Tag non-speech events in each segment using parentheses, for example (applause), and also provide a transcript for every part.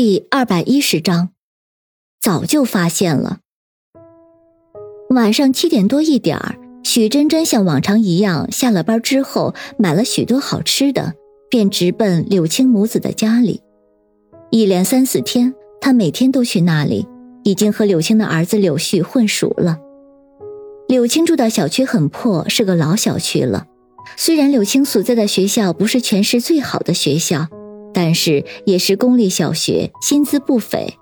第二百一十章，早就发现了。晚上七点多一点儿，许真真像往常一样，下了班之后买了许多好吃的，便直奔柳青母子的家里。一连三四天，她每天都去那里，已经和柳青的儿子柳絮混熟了。柳青住的小区很破，是个老小区了。虽然柳青所在的学校不是全市最好的学校。但是也是公立小学，薪资不菲，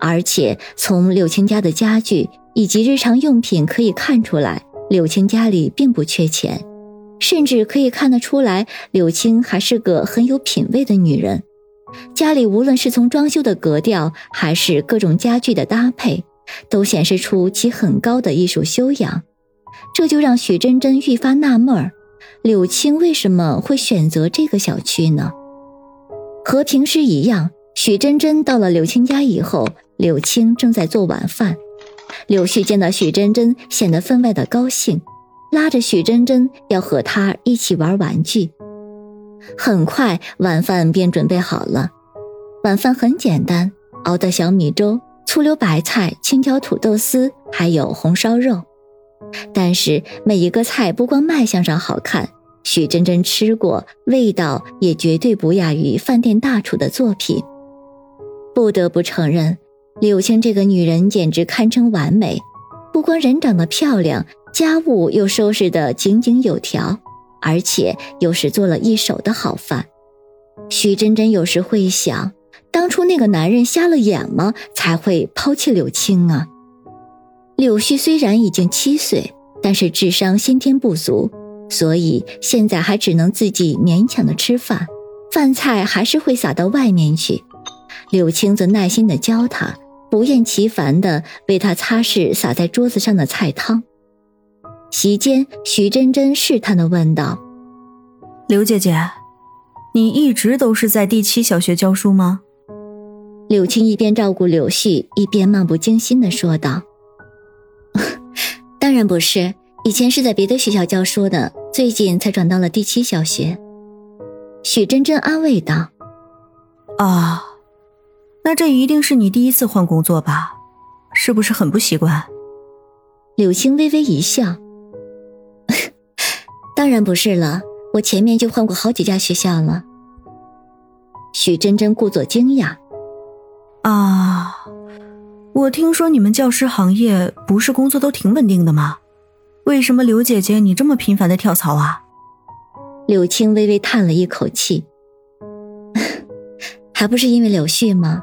而且从柳青家的家具以及日常用品可以看出来，柳青家里并不缺钱，甚至可以看得出来，柳青还是个很有品位的女人。家里无论是从装修的格调，还是各种家具的搭配，都显示出其很高的艺术修养。这就让许真真愈发纳闷儿，柳青为什么会选择这个小区呢？和平时一样，许真真到了柳青家以后，柳青正在做晚饭。柳絮见到许真真，显得分外的高兴，拉着许真真要和他一起玩玩具。很快，晚饭便准备好了。晚饭很简单，熬的小米粥、醋溜白菜、青椒土豆丝，还有红烧肉。但是每一个菜不光卖相上好看。许真真吃过，味道也绝对不亚于饭店大厨的作品。不得不承认，柳青这个女人简直堪称完美，不光人长得漂亮，家务又收拾得井井有条，而且又是做了一手的好饭。许真真有时会想，当初那个男人瞎了眼吗？才会抛弃柳青啊？柳絮虽然已经七岁，但是智商先天不足。所以现在还只能自己勉强的吃饭，饭菜还是会撒到外面去。柳青则耐心的教他，不厌其烦的为他擦拭洒在桌子上的菜汤。席间，徐真真试探的问道：“刘姐姐，你一直都是在第七小学教书吗？”柳青一边照顾柳絮，一边漫不经心的说道：“ (laughs) 当然不是。”以前是在别的学校教书的，最近才转到了第七小学。许真真安慰道：“啊，那这一定是你第一次换工作吧？是不是很不习惯？”柳青微微一笑：“ (laughs) 当然不是了，我前面就换过好几家学校了。”许真真故作惊讶：“啊，我听说你们教师行业不是工作都挺稳定的吗？”为什么刘姐姐你这么频繁的跳槽啊？柳青微微叹了一口气，(laughs) 还不是因为柳絮吗？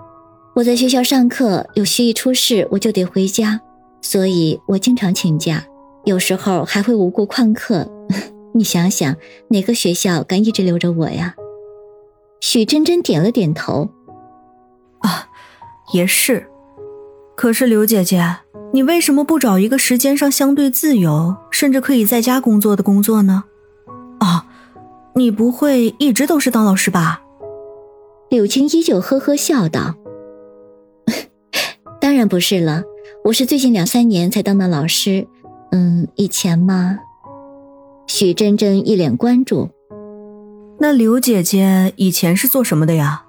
我在学校上课，柳絮一出事我就得回家，所以我经常请假，有时候还会无故旷课。(laughs) 你想想，哪个学校敢一直留着我呀？许真真点了点头，啊，也是。可是刘姐姐。你为什么不找一个时间上相对自由，甚至可以在家工作的工作呢？哦，你不会一直都是当老师吧？柳青依旧呵呵笑道：“ (laughs) 当然不是了，我是最近两三年才当的老师。嗯，以前嘛。”许真真一脸关注：“那刘姐姐以前是做什么的呀？”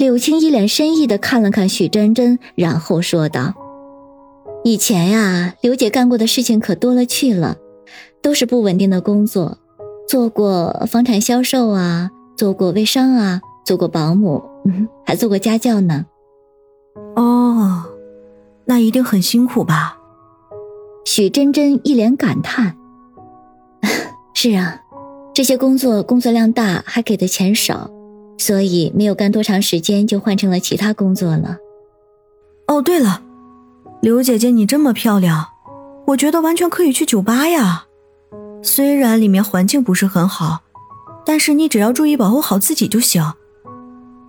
柳青一脸深意的看了看许真真，然后说道。以前呀，刘姐干过的事情可多了去了，都是不稳定的工作，做过房产销售啊，做过微商啊，做过保姆，(laughs) 还做过家教呢。哦，那一定很辛苦吧？许真真一脸感叹：“ (laughs) 是啊，这些工作工作量大，还给的钱少，所以没有干多长时间就换成了其他工作了。”哦，对了。刘姐姐，你这么漂亮，我觉得完全可以去酒吧呀。虽然里面环境不是很好，但是你只要注意保护好自己就行。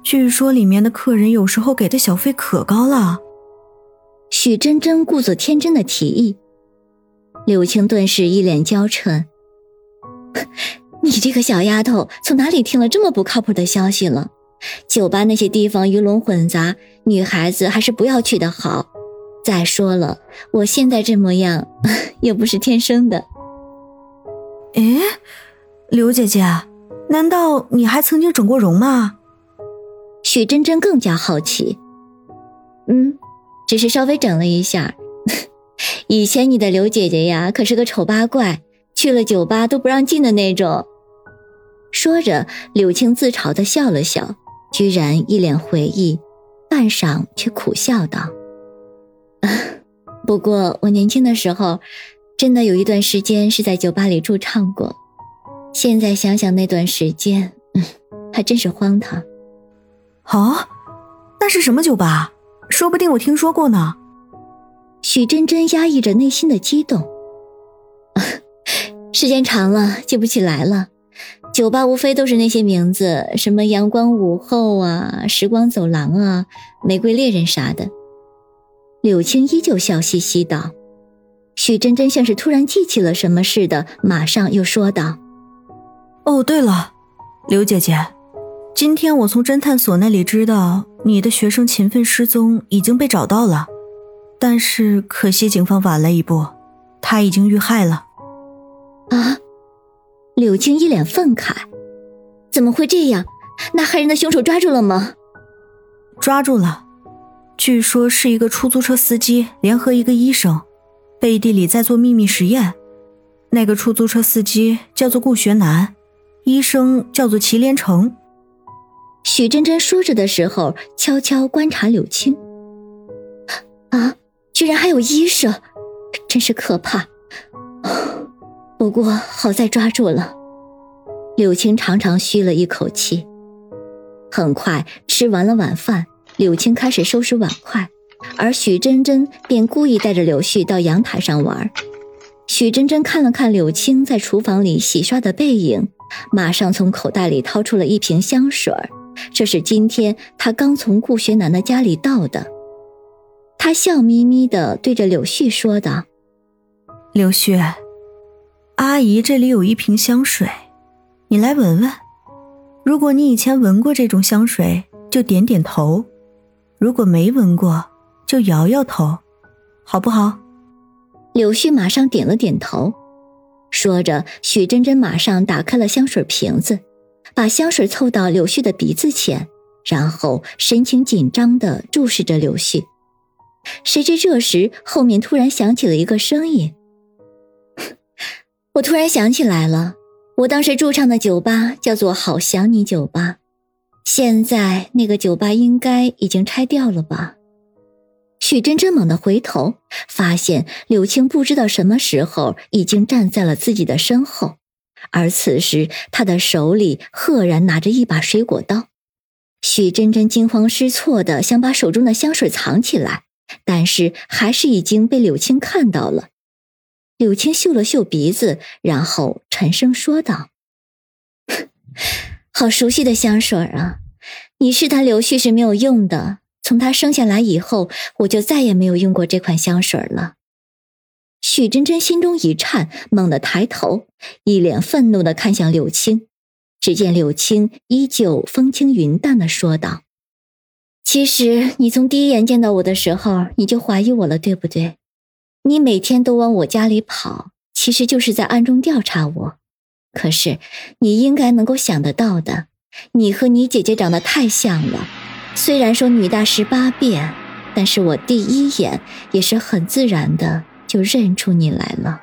据说里面的客人有时候给的小费可高了。许真真故作天真的提议，柳青顿时一脸娇嗔：“你这个小丫头，从哪里听了这么不靠谱的消息了？酒吧那些地方鱼龙混杂，女孩子还是不要去的好。”再说了，我现在这模样 (laughs) 又不是天生的。诶，刘姐姐，难道你还曾经整过容吗？许真真更加好奇。嗯，只是稍微整了一下。(laughs) 以前你的刘姐姐呀，可是个丑八怪，去了酒吧都不让进的那种。说着，柳青自嘲的笑了笑，居然一脸回忆，半晌却苦笑道：“ (laughs) 不过我年轻的时候，真的有一段时间是在酒吧里驻唱过。现在想想那段时间，嗯，(laughs) 还真是荒唐。”哦，那是什么酒吧？说不定我听说过呢。许真真压抑着内心的激动，(laughs) 时间长了记不起来了。酒吧无非都是那些名字，什么阳光午后啊、时光走廊啊、玫瑰猎人啥的。柳青依旧笑嘻嘻道。许真真像是突然记起了什么似的，马上又说道：“哦，对了，刘姐姐，今天我从侦探所那里知道，你的学生勤奋失踪已经被找到了。”但是可惜，警方晚了一步，他已经遇害了。啊！柳青一脸愤慨，怎么会这样？那害人的凶手抓住了吗？抓住了，据说是一个出租车司机联合一个医生，背地里在做秘密实验。那个出租车司机叫做顾学南，医生叫做祁连成。许真真说着的时候，悄悄观察柳青。啊！居然还有医生，真是可怕。(sighs) 不过好在抓住了。柳青长长吁了一口气。很快吃完了晚饭，柳青开始收拾碗筷，而许真真便故意带着柳絮到阳台上玩。许真真看了看柳青在厨房里洗刷的背影，马上从口袋里掏出了一瓶香水这是今天她刚从顾学南的家里倒的。他笑眯眯的对着柳絮说道：“柳絮，阿姨这里有一瓶香水，你来闻闻。如果你以前闻过这种香水，就点点头；如果没闻过，就摇摇头，好不好？”柳絮马上点了点头。说着，许真真马上打开了香水瓶子，把香水凑到柳絮的鼻子前，然后神情紧张的注视着柳絮。谁知这时后面突然响起了一个声音。(laughs) 我突然想起来了，我当时驻唱的酒吧叫做“好想你酒吧”，现在那个酒吧应该已经拆掉了吧？许真真猛地回头，发现柳青不知道什么时候已经站在了自己的身后，而此时他的手里赫然拿着一把水果刀。许真真惊慌失措的想把手中的香水藏起来。但是还是已经被柳青看到了。柳青嗅了嗅鼻子，然后沉声说道：“好熟悉的香水啊！你试探柳絮是没有用的。从他生下来以后，我就再也没有用过这款香水了。”许真真心中一颤，猛地抬头，一脸愤怒的看向柳青。只见柳青依旧风轻云淡的说道。其实你从第一眼见到我的时候，你就怀疑我了，对不对？你每天都往我家里跑，其实就是在暗中调查我。可是你应该能够想得到的，你和你姐姐长得太像了。虽然说女大十八变，但是我第一眼也是很自然的就认出你来了。